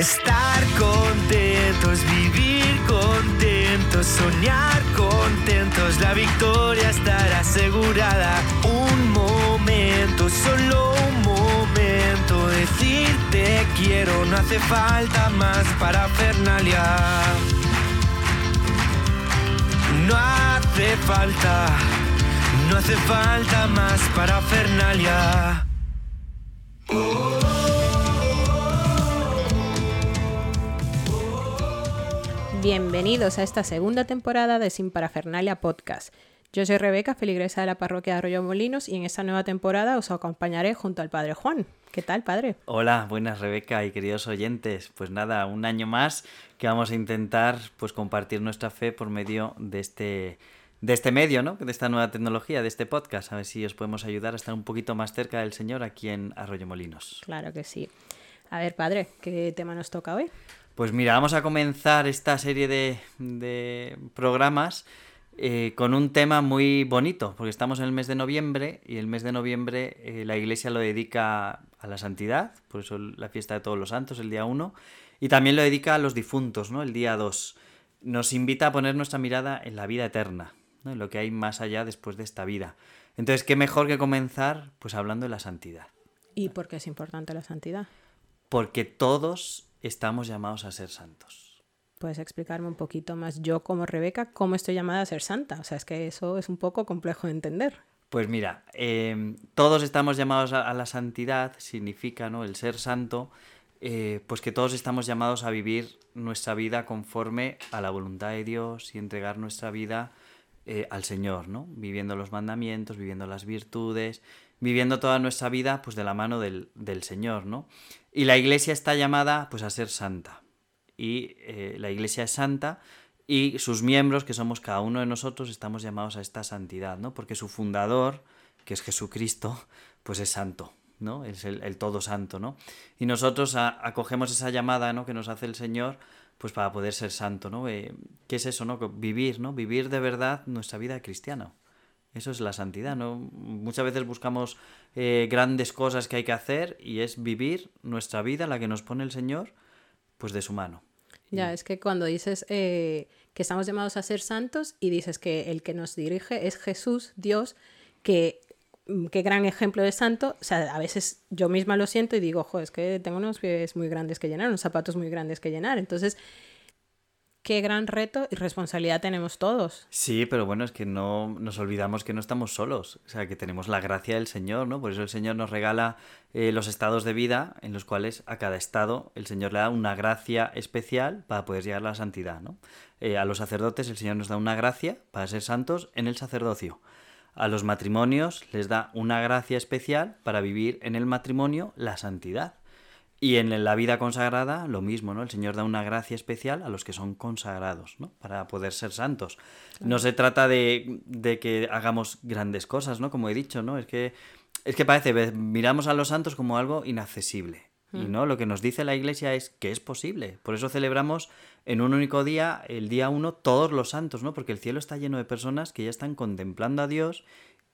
Estar contentos, vivir contentos, soñar contentos, la victoria estará asegurada. Un momento, solo un momento, decirte quiero, no hace falta más para Fernalia. No hace falta, no hace falta más para Fernalia. Bienvenidos a esta segunda temporada de Sin Parafernalia Podcast. Yo soy Rebeca, feligresa de la parroquia de Arroyo Molinos, y en esta nueva temporada os acompañaré junto al Padre Juan. ¿Qué tal, Padre? Hola, buenas Rebeca y queridos oyentes. Pues nada, un año más que vamos a intentar pues compartir nuestra fe por medio de este de este medio, ¿no? De esta nueva tecnología, de este podcast. A ver si os podemos ayudar a estar un poquito más cerca del Señor aquí en Arroyo Molinos. Claro que sí. A ver, Padre, ¿qué tema nos toca hoy? Pues mira, vamos a comenzar esta serie de, programas eh, con un tema muy bonito, porque estamos en el mes de noviembre y el mes de noviembre eh, la iglesia lo dedica a la santidad, por eso la fiesta de todos los santos, el día 1, y también lo dedica a los difuntos, ¿no? El día 2. Nos invita a poner nuestra mirada en la vida eterna, ¿no? en lo que hay más allá después de esta vida. Entonces, ¿qué mejor que comenzar pues hablando de la santidad? ¿Y por qué es importante la santidad? Porque todos estamos llamados a ser santos. ¿Puedes explicarme un poquito más yo como Rebeca cómo estoy llamada a ser santa? O sea, es que eso es un poco complejo de entender. Pues mira, em, todos estamos llamados a, la santidad, significa ¿no? el ser santo, eh, pues que todos estamos llamados a vivir nuestra vida conforme a la voluntad de Dios y entregar nuestra vida eh, al Señor, ¿no? Viviendo los mandamientos, viviendo las virtudes, viviendo toda nuestra vida pues de la mano del, del Señor, ¿no? Y la iglesia está llamada pues a ser santa. Y eh, la iglesia es santa y sus miembros, que somos cada uno de nosotros, estamos llamados a esta santidad, ¿no? Porque su fundador, que es Jesucristo, pues es santo, ¿no? Es el, todo santo, ¿no? Y nosotros acogemos esa llamada, ¿no? Que nos hace el Señor, pues para poder ser santo, ¿no? Eh, ¿Qué es eso, no? Vivir, ¿no? Vivir de verdad nuestra vida cristiana. Eso es la santidad, ¿no? Muchas veces buscamos eh, grandes cosas que hay que hacer y es vivir nuestra vida, la que nos pone el Señor, pues de su mano. Ya, es que cuando dices eh, que estamos llamados a ser santos y dices que el que nos dirige es Jesús, Dios, que mm, qué gran ejemplo de santo. O sea, a veces yo misma lo siento y digo, ojo, es que tengo unos pies muy grandes que llenar, unos zapatos muy grandes que llenar. Entonces, qué gran reto y responsabilidad tenemos todos. Sí, pero bueno, es que no nos olvidamos que no estamos solos, o sea, que tenemos la gracia del Señor, ¿no? Por eso el Señor nos regala eh, los estados de vida en los cuales a cada estado el Señor le da una gracia especial para poder llegar a la santidad, ¿no? Eh, a los sacerdotes el Señor nos da una gracia para ser santos en el sacerdocio. A los matrimonios les da una gracia especial para vivir en el matrimonio la santidad. Y en la vida consagrada, lo mismo, ¿no? El Señor da una gracia especial a los que son consagrados, ¿no? Para poder ser santos. No se trata de, de, que hagamos grandes cosas, ¿no? Como he dicho, ¿no? Es que, es que parece, miramos a los santos como algo inaccesible. Y mm. no, lo que nos dice la Iglesia es que es posible. Por eso celebramos en un único día, el día uno, todos los santos, ¿no? Porque el cielo está lleno de personas que ya están contemplando a Dios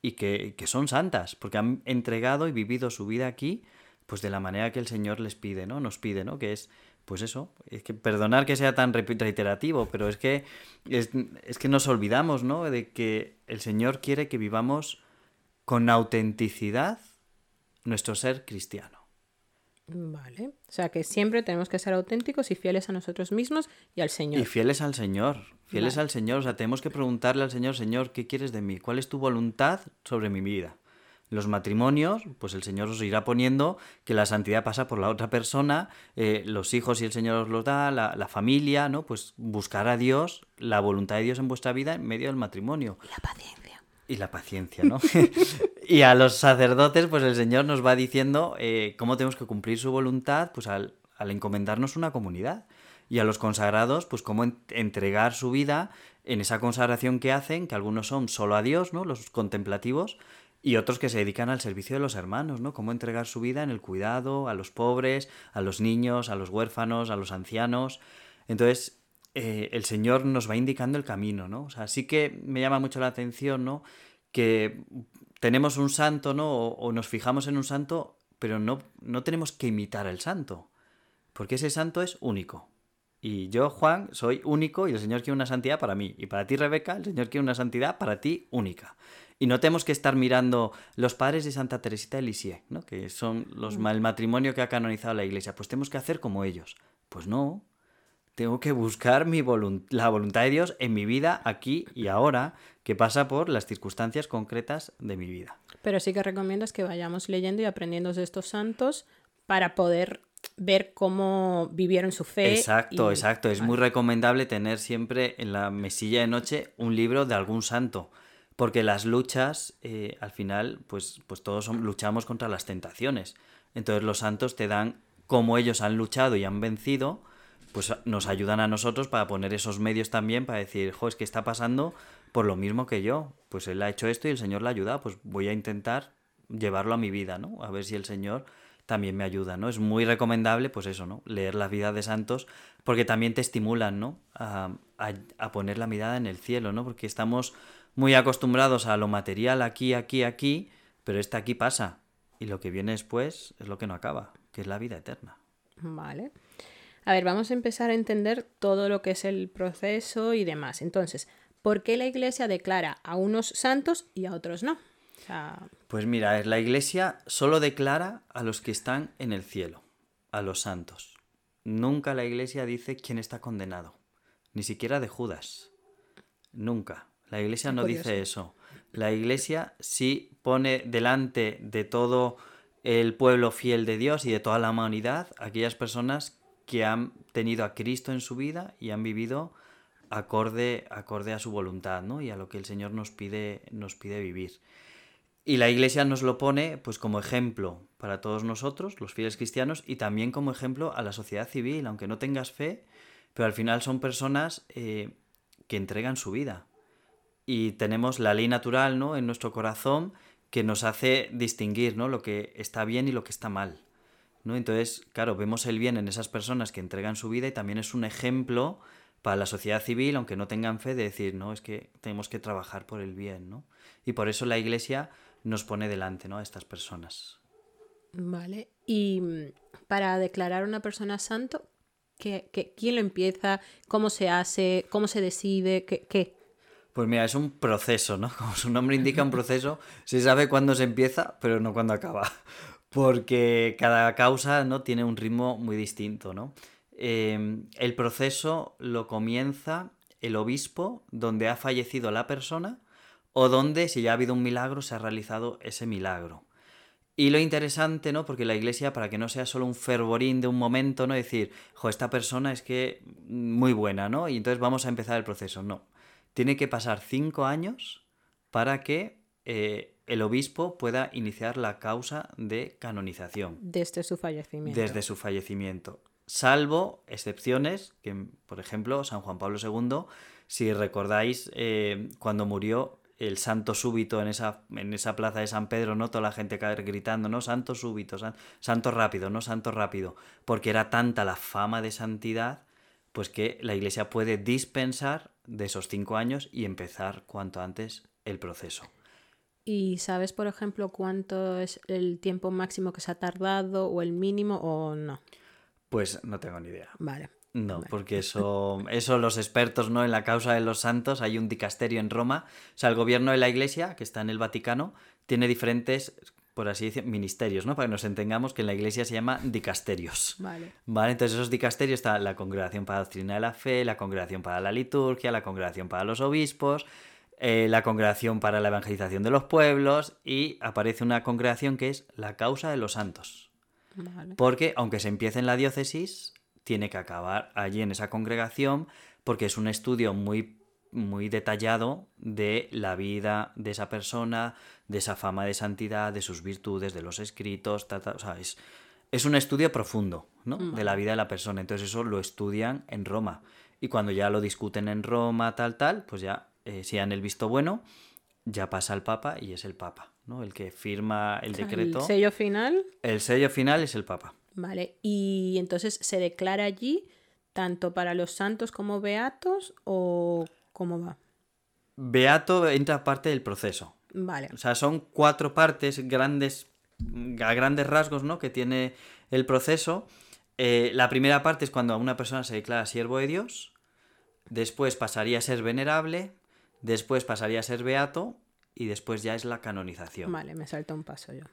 y que, que son santas, porque han entregado y vivido su vida aquí pues de la manera que el Señor les pide, ¿no? Nos pide, ¿no? Que es, pues eso, es que perdonar que sea tan reiterativo, pero es que, es, que nos olvidamos, ¿no? De que el Señor quiere que vivamos con autenticidad nuestro ser cristiano. Vale. O sea que siempre tenemos que ser auténticos y fieles a nosotros mismos y al Señor. Y fieles al Señor. Fieles al Señor. O sea, tenemos que preguntarle al Señor, Señor, ¿qué quieres de mí? ¿Cuál es tu voluntad sobre mi vida? Los matrimonios, pues el Señor os irá poniendo que la santidad pasa por la otra persona, eh, los hijos y el Señor os los da, la, familia, ¿no? Pues buscar a Dios, la voluntad de Dios en vuestra vida en medio del matrimonio. Y la paciencia. Y la paciencia, ¿no? y a los sacerdotes, pues el Señor nos va diciendo eh, cómo tenemos que cumplir su voluntad, pues al, al encomendarnos una comunidad. Y a los consagrados, pues cómo entregar su vida en esa consagración que hacen, que algunos son solo a Dios, ¿no? Los contemplativos, y otros que se dedican al servicio de los hermanos, ¿no? Cómo entregar su vida en el cuidado a los pobres, a los niños, a los huérfanos, a los ancianos. Entonces, eh, el Señor nos va indicando el camino, ¿no? O sea, sí que me llama mucho la atención, ¿no? Que tenemos un santo, ¿no? O, nos fijamos en un santo, pero no, no tenemos que imitar al santo. porque ese santo es único. Y yo, Juan, soy único y el Señor quiere una santidad para mí. Y para ti, Rebeca, el Señor quiere una santidad para ti única. Y no tenemos que estar mirando los padres de Santa Teresita de Lisieux, ¿no? que son los, el matrimonio que ha canonizado la Iglesia. Pues tenemos que hacer como ellos. Pues no. Tengo que buscar mi la voluntad de Dios en mi vida aquí y ahora, que pasa por las circunstancias concretas de mi vida. Pero sí que recomiendas que vayamos leyendo y aprendiendo de estos santos para poder ver cómo vivieron su fe. Exacto, exacto. Es muy recomendable tener siempre en la mesilla de noche un libro de algún santo. Porque las luchas, eh, al final, pues, pues todos luchamos contra las tentaciones. Entonces los santos te dan cómo ellos han luchado y han vencido, pues nos ayudan a nosotros para poner esos medios también para decir, jo, es que está pasando por lo mismo que yo. Pues él ha hecho esto y el Señor le ayuda, pues voy a intentar llevarlo a mi vida, ¿no? A ver si el Señor también me ayuda, ¿no? Es muy recomendable, pues eso, ¿no? Leer la vida de santos, porque también te estimulan, ¿no? A, a, poner la mirada en el cielo, ¿no? Porque estamos muy acostumbrados a lo material aquí, aquí, aquí, pero este aquí pasa. Y lo que viene después es lo que no acaba, que es la vida eterna. Vale. A ver, vamos a empezar a entender todo lo que es el proceso y demás. Entonces, ¿por qué la Iglesia declara a unos santos y a otros no? Pues mira, la iglesia solo declara a los que están en el cielo, a los santos. Nunca la iglesia dice quién está condenado, ni siquiera de Judas. Nunca. La iglesia no dice eso. La iglesia sí pone delante de todo el pueblo fiel de Dios y de toda la humanidad aquellas personas que han tenido a Cristo en su vida y han vivido acorde, acorde a su voluntad, ¿no? Y a lo que el Señor nos pide, nos pide vivir. Y la Iglesia nos lo pone pues como ejemplo para todos nosotros, los fieles cristianos, y también como ejemplo a la sociedad civil, aunque no tengas fe, pero al final son personas eh, que entregan su vida. Y tenemos la ley natural ¿no? en nuestro corazón que nos hace distinguir ¿no? lo que está bien y lo que está mal. ¿no? Entonces, claro, vemos el bien en esas personas que entregan su vida y también es un ejemplo para la sociedad civil, aunque no tengan fe, de decir, no, es que tenemos que trabajar por el bien, ¿no? Y por eso la Iglesia nos pone delante ¿no? a estas personas. Vale. Y mm, para declarar una persona santo, ¿qué, quién lo empieza? ¿Cómo se hace? ¿Cómo se decide? ¿Qué, Pues mira, es un proceso, ¿no? Como su nombre indica, un proceso. Se sabe cuándo se empieza, pero no cuándo acaba. Porque cada causa ¿no? tiene un ritmo muy distinto, ¿no? Em, el proceso lo comienza el obispo donde ha fallecido la persona o donde, si ya ha habido un milagro, se ha realizado ese milagro. Y lo interesante, ¿no? Porque la iglesia, para que no sea solo un fervorín de un momento, ¿no? Decir, jo, esta persona es que muy buena, ¿no? Y entonces vamos a empezar el proceso. No. Tiene que pasar cinco años para que eh, el obispo pueda iniciar la causa de canonización. Desde su fallecimiento. Desde su fallecimiento. Salvo excepciones, que por ejemplo San Juan Pablo II, si recordáis, eh, cuando murió, el santo súbito en esa, en esa plaza de San Pedro, ¿no? Toda la gente gritando, ¿no? Santo súbito, santo rápido, ¿no? Santo rápido. Porque era tanta la fama de santidad, pues que la iglesia puede dispensar de esos cinco años y empezar cuanto antes el proceso. ¿Y sabes, por ejemplo, cuánto es el tiempo máximo que se ha tardado o el mínimo o no? Pues no tengo ni idea. Vale. No, porque eso, eso los expertos no en la causa de los santos, hay un dicasterio en Roma, o sea, el gobierno de la Iglesia, que está en el Vaticano, tiene diferentes, por así decir, ministerios, ¿no? Para que nos entendamos que en la Iglesia se llama dicasterios. Vale. Vale, entonces esos dicasterios está la Congregación para la Doctrina de la Fe, la Congregación para la Liturgia, la Congregación para los Obispos, eh, la Congregación para la Evangelización de los Pueblos y aparece una congregación que es la causa de los santos. Vale. Porque aunque se empiece en la diócesis, tiene que acabar allí en esa congregación porque es un estudio muy, muy detallado de la vida de esa persona, de esa fama de santidad, de sus virtudes, de los escritos, o sea, es, un estudio profundo ¿no? de la vida de la persona. Entonces eso lo estudian en Roma. Y cuando ya lo discuten en Roma, tal, tal, pues ya, eh, si han el visto bueno, ya pasa al Papa y es el Papa, ¿no? El que firma el decreto. ¿El sello final? El sello final es el Papa. Vale, y entonces se declara allí tanto para los santos como beatos o cómo va? Beato entra parte del proceso. Vale. O sea, son cuatro partes grandes, a grandes rasgos, ¿no? Que tiene el proceso. Eh, la primera parte es cuando una persona se declara siervo de Dios, después pasaría a ser venerable, después pasaría a ser beato y después ya es la canonización. Vale, me salta un paso yo.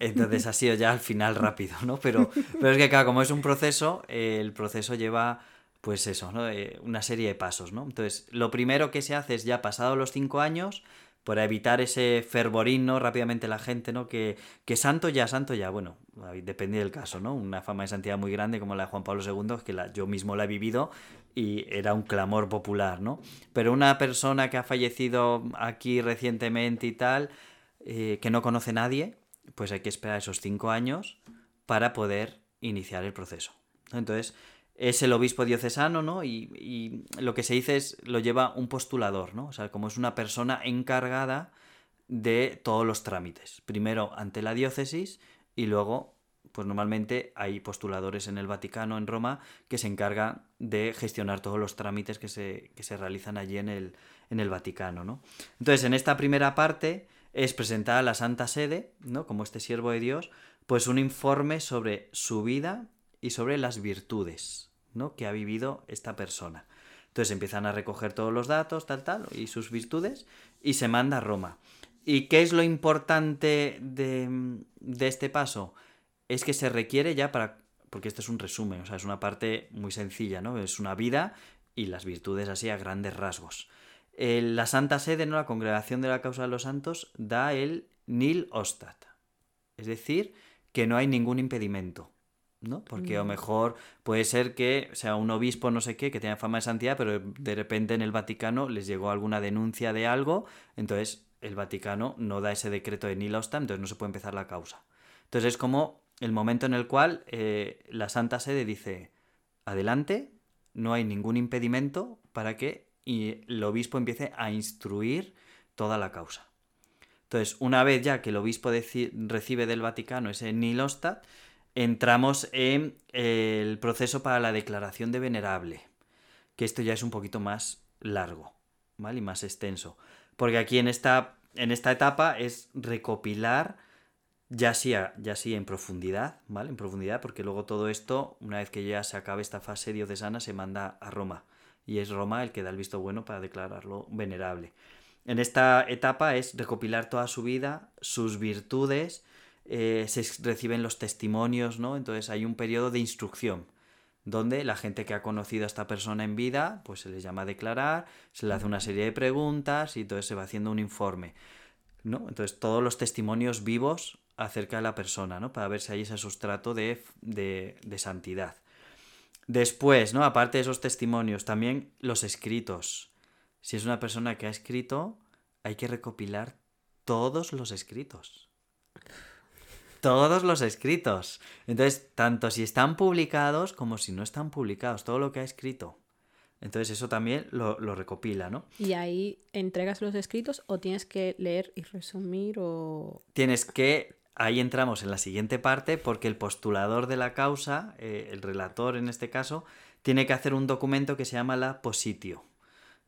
Entonces ha sido ya al final rápido, ¿no? Pero, pero es que, claro, como es un proceso, eh, el proceso lleva, pues eso, ¿no? Eh, una serie de pasos, ¿no? Entonces, lo primero que se hace es ya pasado los cinco años, para evitar ese fervorín, ¿no? Rápidamente la gente, ¿no? Que, que santo ya, santo ya, bueno, depende del caso, ¿no? Una fama de santidad muy grande como la de Juan Pablo II, que la, yo mismo la he vivido y era un clamor popular, ¿no? Pero una persona que ha fallecido aquí recientemente y tal, eh, que no conoce nadie, pues hay que esperar esos cinco años para poder iniciar el proceso. Entonces, es el obispo diocesano, ¿no? Y, lo que se dice es, lo lleva un postulador, ¿no? O sea, como es una persona encargada de todos los trámites. Primero ante la diócesis y luego, pues normalmente hay postuladores en el Vaticano, en Roma, que se encargan de gestionar todos los trámites que se, que se realizan allí en el, en el Vaticano, ¿no? Entonces, en esta primera parte es presentar a la Santa Sede, ¿no? Como este siervo de Dios, pues un informe sobre su vida y sobre las virtudes, ¿no? Que ha vivido esta persona. Entonces empiezan a recoger todos los datos, tal, tal, y sus virtudes, y se manda a Roma. ¿Y qué es lo importante de, este paso? Es que se requiere ya para porque este es un resumen, o sea, es una parte muy sencilla, ¿no? Es una vida y las virtudes así a grandes rasgos la Santa Sede, ¿no? la Congregación de la Causa de los Santos, da el nil ostat. Es decir, que no hay ningún impedimento. ¿No? Porque a lo mejor puede ser que sea un obispo no sé qué, que tenga fama de santidad, pero de repente en el Vaticano les llegó alguna denuncia de algo, entonces el Vaticano no da ese decreto de nil ostat, entonces no se puede empezar la causa. Entonces es como el momento en el cual eh, la Santa Sede dice, adelante, no hay ningún impedimento para que y el obispo empiece a instruir toda la causa. Entonces, una vez ya que el obispo recibe del Vaticano ese nilostat, entramos en el proceso para la declaración de venerable, que esto ya es un poquito más largo, ¿vale? Y más extenso. Porque aquí en esta, en esta etapa es recopilar, ya sí, ya sí en profundidad, ¿vale? En profundidad, porque luego todo esto, una vez que ya se acabe esta fase diocesana, se manda a Roma y es Roma el que da el visto bueno para declararlo venerable. En esta etapa es recopilar toda su vida, sus virtudes, eh, se reciben los testimonios, ¿no? Entonces hay un periodo de instrucción donde la gente que ha conocido a esta persona en vida, pues se les llama a declarar, se le hace una serie de preguntas y entonces se va haciendo un informe, ¿no? Entonces todos los testimonios vivos acerca de la persona, ¿no? Para ver si hay ese sustrato de, de, de santidad. Después, ¿no? Aparte de esos testimonios, también los escritos. Si es una persona que ha escrito, hay que recopilar todos los escritos. Todos los escritos. Entonces, tanto si están publicados como si no están publicados, todo lo que ha escrito. Entonces eso también lo, lo, recopila, ¿no? Y ahí entregas los escritos o tienes que leer y resumir o... Tienes que ahí entramos en la siguiente parte porque el postulador de la causa, eh, el relator en este caso, tiene que hacer un documento que se llama la positio.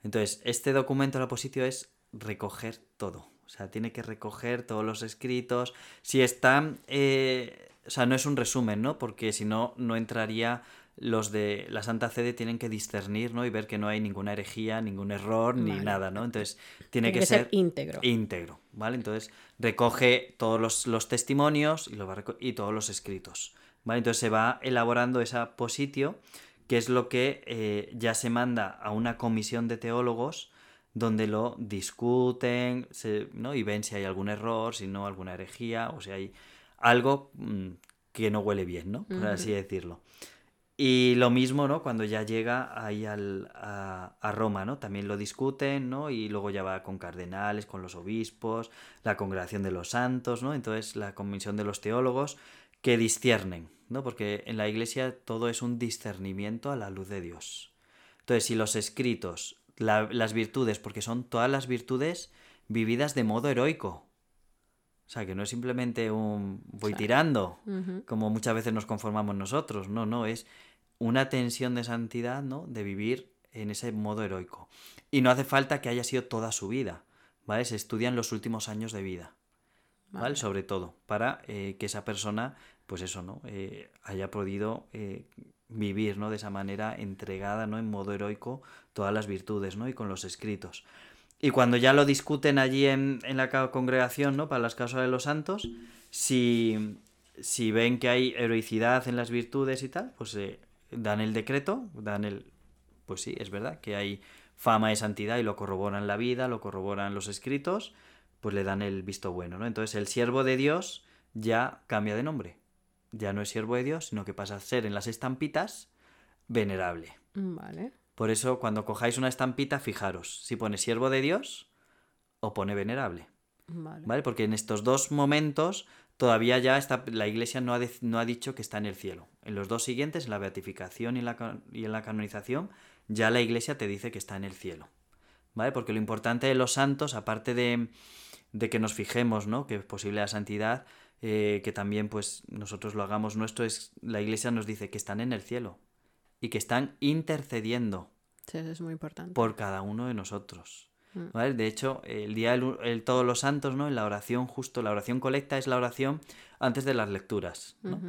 Entonces, este documento, la positio, es recoger todo. O sea, tiene que recoger todos los escritos. Si están... Eh, o sea, no es un resumen, ¿no? Porque si no, no entraría los de la Santa Sede tienen que discernir, ¿no? Y ver que no hay ninguna herejía, ningún error, ni nada, ¿no? Entonces, tiene, que, ser, íntegro. Íntegro, ¿vale? Entonces, recoge todos los, testimonios y, y, todos los escritos, ¿vale? Entonces, se va elaborando esa positio, que es lo que eh, ya se manda a una comisión de teólogos donde lo discuten, ¿no? Y ven si hay algún error, si no, alguna herejía, o si hay algo mm, que no huele bien, ¿no? Por así decirlo. Y lo mismo, ¿no? Cuando ya llega ahí al, a, Roma, ¿no? También lo discuten, ¿no? Y luego ya va con cardenales, con los obispos, la congregación de los santos, ¿no? Entonces la comisión de los teólogos que disciernen, ¿no? Porque en la iglesia todo es un discernimiento a la luz de Dios. Entonces, si los escritos, las virtudes, porque son todas las virtudes vividas de modo heroico, o sea, que no es simplemente un voy tirando, como muchas veces nos conformamos nosotros. No, no, es una tensión de santidad, ¿no? De vivir en ese modo heroico. Y no hace falta que haya sido toda su vida, ¿vale? Se estudian los últimos años de vida. ¿vale? Sobre todo, para eh, que esa persona, pues eso, ¿no? Eh, haya podido eh, vivir, ¿no? De esa manera entregada, ¿no? En modo heroico todas las virtudes, ¿no? Y con los escritos. Y cuando ya lo discuten allí en, en la congregación, ¿no? Para las causas de los santos, si, si ven que hay heroicidad en las virtudes y tal, pues dan el decreto, dan el... Pues sí, es verdad que hay fama de santidad y lo corroboran la vida, lo corroboran los escritos, pues le dan el visto bueno, ¿no? Entonces el siervo de Dios ya cambia de nombre. Ya no es siervo de Dios, sino que pasa a ser en las estampitas venerable. Vale. Por eso cuando cojáis una estampita, fijaros si pone siervo de Dios o pone venerable. Vale. ¿Vale? Porque en estos dos momentos todavía ya está, la iglesia no ha, no ha dicho que está en el cielo. En los dos siguientes, en la beatificación y en la, y en la canonización, ya la iglesia te dice que está en el cielo. ¿Vale? Porque lo importante de los santos, aparte de, de que nos fijemos, ¿no? Que es posible la santidad, eh, que también pues nosotros lo hagamos nuestro, es la iglesia nos dice que están en el cielo y que están intercediendo. Sí, eso es muy importante. Por cada uno de nosotros. Mm. ¿vale? De hecho, el día del el todos los santos, ¿no? En la oración justo, la oración colecta es la oración antes de las lecturas, ¿no?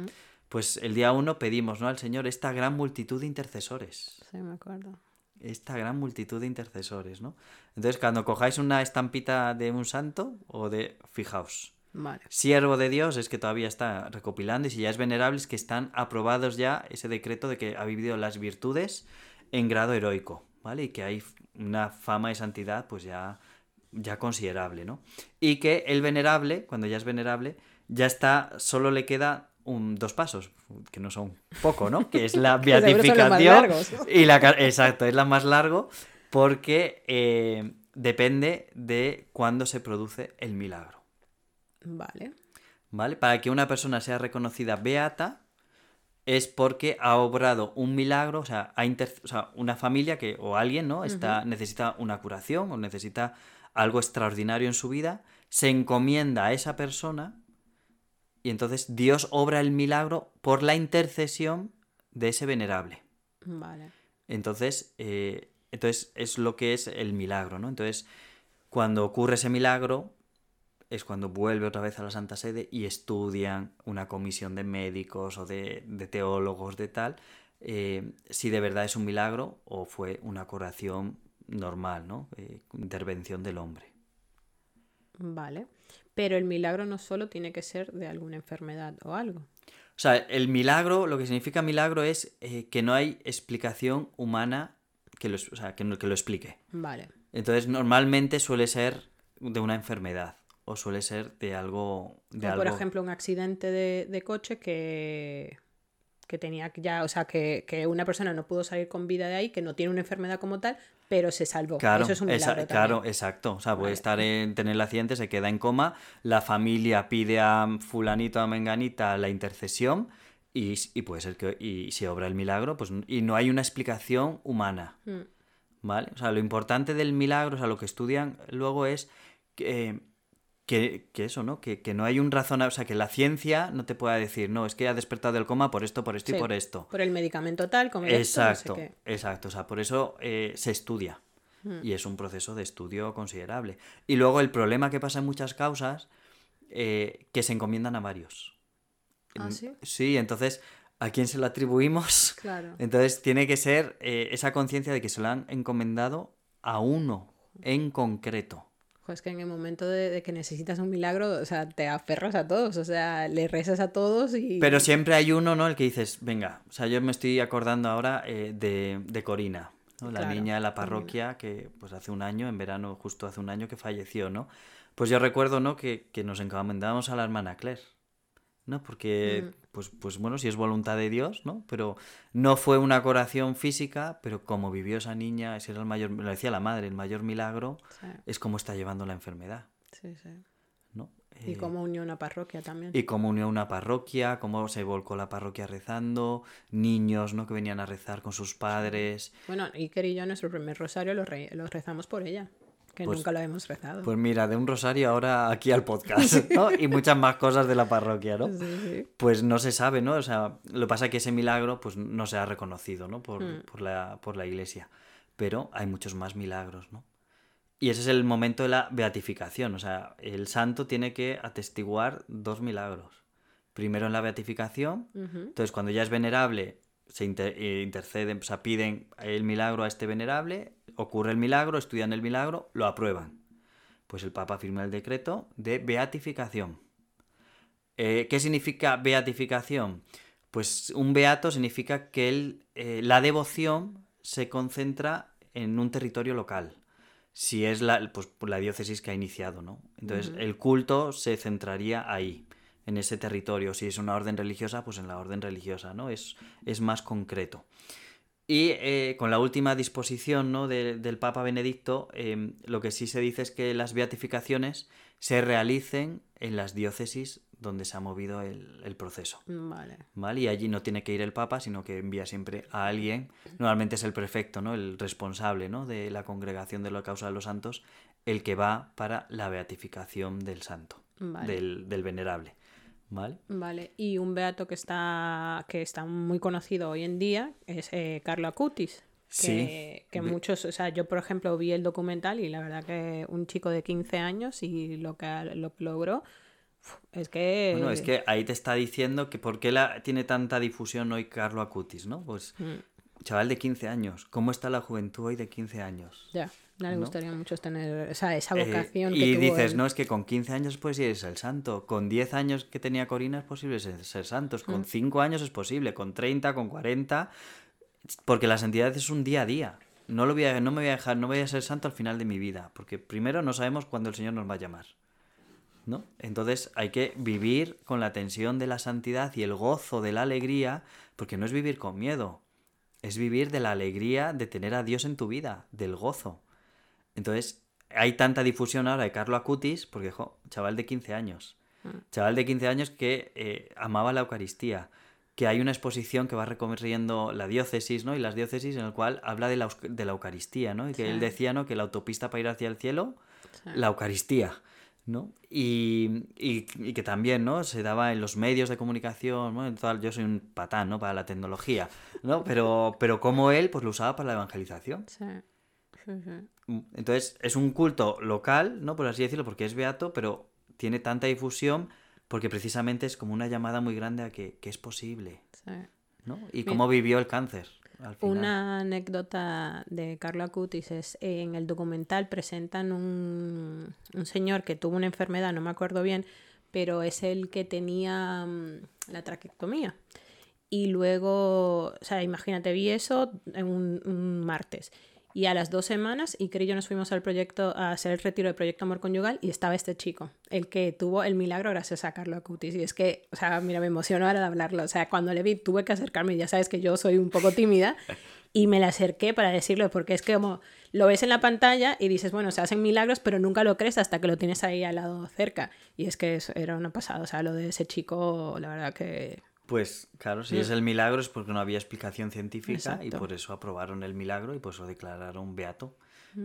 Pues el día uno pedimos, ¿no? Al Señor esta gran multitud de intercesores. Sí, me acuerdo. Esta gran multitud de intercesores, ¿no? Entonces, cuando cojáis una estampita de un santo o de... Fijaos, Vale. siervo de Dios es que todavía está recopilando y si ya es venerable es que están aprobados ya ese decreto de que ha vivido las virtudes en grado heroico, ¿vale? Y que hay una fama de santidad pues ya, ya considerable, ¿no? Y que el venerable, cuando ya es venerable, ya está, solo le queda un, dos pasos, que no son poco, ¿no? Que es la beatificación y la... Exacto, es la más largo porque eh, depende de cuándo se produce el milagro. Vale. ¿Vale? Para que una persona sea reconocida beata es porque ha obrado un milagro, o sea, ha inter- o sea, una familia que o alguien, ¿no? Está necesita una curación o necesita algo extraordinario en su vida, se encomienda a esa persona y entonces Dios obra el milagro por la intercesión de ese venerable. Vale. Entonces, eh, entonces es lo que es el milagro, ¿no? Entonces, cuando ocurre ese milagro, es cuando vuelve otra vez a la Santa Sede y estudian una comisión de médicos o de, de teólogos, de tal, eh, si de verdad es un milagro o fue una curación normal, ¿no? Eh, intervención del hombre. Vale. Pero el milagro no solo tiene que ser de alguna enfermedad o algo. O sea, el milagro, lo que significa milagro es eh, que no hay explicación humana que lo, o sea, que, que lo explique. Vale. Entonces, normalmente suele ser de una enfermedad o suele ser de algo. De O, por algo... ejemplo, un accidente de, de coche que, que tenía ya, o sea, que, que una persona no pudo salir con vida de ahí, que no tiene una enfermedad como tal, pero se salvó. Claro, Eso es un esa- milagro claro, exacto. O sea, puede Vale. estar en tener el accidente, se queda en coma, la familia pide a fulanito, a menganita la intercesión y, y puede ser que y se obra el milagro, pues y no hay una explicación humana. Mm, ¿Vale? O sea, lo importante del milagro, o sea, lo que estudian luego es que, que, que eso, ¿no? Que, que no hay un razonable, o sea, que la ciencia no te pueda decir, no, es que ha despertado del coma por esto, por esto y por esto. Por el medicamento tal, como esto, no sé Exacto, qué. exacto. O sea, por eso eh, se estudia. Hmm. Y es un proceso de estudio considerable. Y luego el problema que pasa en muchas causas, eh, que se encomiendan a varios. ¿Ah, sí? Sí, entonces, ¿a quién se lo atribuimos? Claro. Entonces tiene que ser eh, esa conciencia de que se lo han encomendado a uno en concreto. Jo, es que en el momento de, de que necesitas un milagro, o sea, te aferras a todos, o sea, le rezas a todos y... Pero siempre hay uno, ¿no? El que dices, venga, o sea, yo me estoy acordando ahora eh, de, de Corina, ¿no? La Claro, niña de la parroquia que, pues hace un año, en verano, justo hace un año que falleció, ¿no? Pues yo recuerdo, ¿no? Que, que nos encomendábamos a la hermana Claire, ¿no? Porque, Mm. pues, pues bueno, si es voluntad de Dios, ¿no? Pero no fue una curación física, pero como vivió esa niña, ese era el mayor, lo decía la madre, el mayor milagro Sí, es cómo está llevando la enfermedad, sí, sí. ¿no? Y Eh, cómo unió una parroquia también. y cómo unió una parroquia, cómo se volcó la parroquia rezando, niños, ¿no? Que venían a rezar con sus padres. Bueno, Iker y yo nuestro primer rosario lo, re- lo rezamos por ella, que Pues- nunca lo hemos rezado. Pues mira, de un rosario ahora aquí al podcast, ¿no? Y muchas más cosas de la parroquia, ¿no? Sí, sí. Pues no se sabe, ¿no? O sea, lo que pasa es que ese milagro pues no se ha reconocido, ¿no? Por, Mm. por la, por la iglesia. Pero hay muchos más milagros, ¿no? Y ese es el momento de la beatificación. O sea, el santo tiene que atestiguar dos milagros. Primero en la beatificación. Entonces, cuando ya es venerable, se eh, interceden, o sea, piden el milagro a este venerable, ocurre el milagro, estudian el milagro, lo aprueban. Pues el Papa firma el decreto de beatificación. Eh, ¿Qué significa beatificación? Pues un beato significa que eh, la devoción se concentra en un territorio local. Si es la, pues, la diócesis que ha iniciado, ¿no? Entonces, el culto se centraría ahí en ese territorio. Si es una orden religiosa, pues en la orden religiosa, ¿no? Es, es más concreto. Y eh, con la última disposición ¿no? del Papa Benedicto, em, lo que sí se dice es que las beatificaciones se realicen en las diócesis donde se ha movido el, proceso. Vale. ¿Vale? Y allí no tiene que ir el Papa, sino que envía siempre a alguien, normalmente es el prefecto, ¿no? el responsable ¿no? de la congregación de la causa de los santos, el que va para la beatificación del santo, del, del venerable. ¿Vale? Vale, y un beato que está, que está muy conocido hoy en día es eh, Carlo Acutis. Que, que muchos, o sea, yo por ejemplo vi el documental y la verdad que un chico de 15 años y lo que lo logró es que... Bueno, es que ahí te está diciendo que por qué la, tiene tanta difusión hoy Carlo Acutis, ¿no? Pues mm. chaval de 15 años, ¿cómo está la juventud hoy de 15 años? Ya. No le gustaría mucho tener esa eh, vocación. y dices, no, es que con 15 años eres el santo. Con 10 años que tenía Corina es posible ser, santos. Con 5 mm. años es posible. Con 30, con 40. Porque la santidad es un día a día. No, lo voy a, no me voy a dejar, no voy a ser santo al final de mi vida. Porque primero no sabemos cuándo el Señor nos va a llamar. ¿no? Entonces hay que vivir con la tensión de la santidad y el gozo de la alegría. Porque no es vivir con miedo. Es vivir de la alegría de tener a Dios en tu vida, del gozo. Entonces, hay tanta difusión ahora de Carlo Acutis, porque, jo, chaval de 15 años. Mm. Chaval de 15 años que eh, amaba la Eucaristía. Que hay una exposición que va recorriendo la diócesis, ¿no? Y las diócesis en el cual habla de la, de la Eucaristía, ¿no? Y que él decía, ¿no? Que la autopista para ir hacia el cielo, la Eucaristía. ¿no? Y, y, que también, ¿no? Se daba en los medios de comunicación, bueno, yo soy un patán, ¿no? Para la tecnología, ¿no? Pero, pero como él, pues lo usaba para la evangelización. Sí. Entonces, es un culto local, ¿no? Por así decirlo, porque es beato, pero tiene tanta difusión porque precisamente es como una llamada muy grande a que, es posible. ¿no? Y cómo vivió el cáncer. Una anécdota de Carlo Acutis es en el documental presentan un, un, señor que tuvo una enfermedad, no me acuerdo bien, pero es el que tenía mm, la traquectomía. Y luego, o sea, imagínate, vi eso en un martes. Y a las dos semanas, y y yo nos fuimos al proyecto, a hacer el retiro del proyecto Amor Conyugal, y estaba este chico, el que tuvo el milagro gracias a Carlo Acutis. Y es que, o sea, mira, me emocionó ahora de hablarlo. O sea, cuando le vi, tuve que acercarme, ya sabes que yo soy un poco tímida, y me le acerqué para decirlo, porque es que como lo ves en la pantalla y dices, bueno, se hacen milagros, pero nunca lo crees hasta que lo tienes ahí al lado cerca. Y es que eso era una pasada, o sea, lo de ese chico, la verdad que pues claro, si es el milagro es porque no había explicación científica y por eso aprobaron el milagro y pues lo declararon beato.